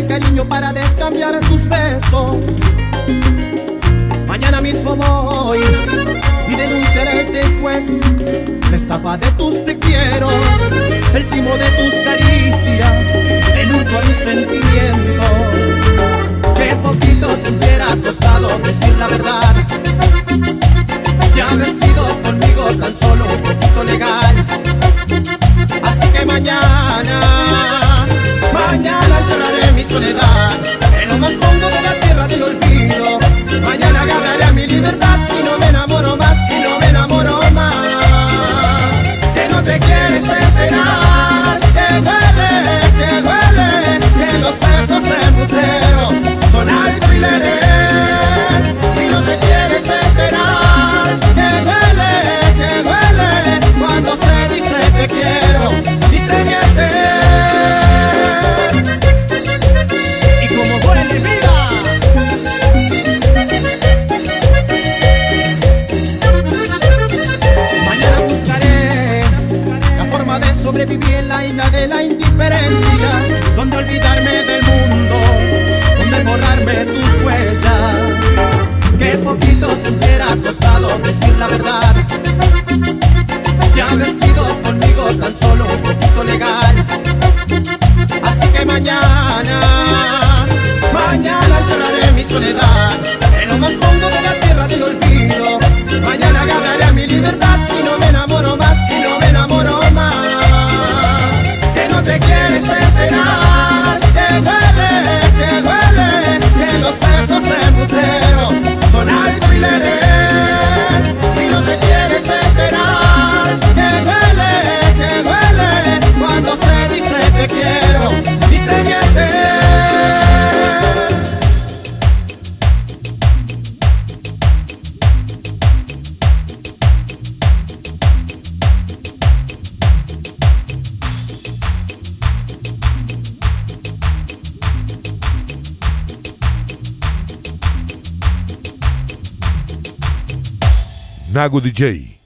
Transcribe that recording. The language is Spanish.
el cariño para descambiar tus besos. Mañana mismo voy y denunciaré ante el juez la estafa de tus te quiero, el timo de tus caricias, el hurto a mis sentimientos. Que poquito te hubiera costado decir la verdad. Ya haber sido conmigo tan solo un poquito legal. Así que mañana. Sobrevivir en la isla de la indiferencia, donde olvidarme del mundo, donde borrarme tus huellas. Qué poquito te hubiera costado decir la verdad te quiero, dice miente. Nago DJ.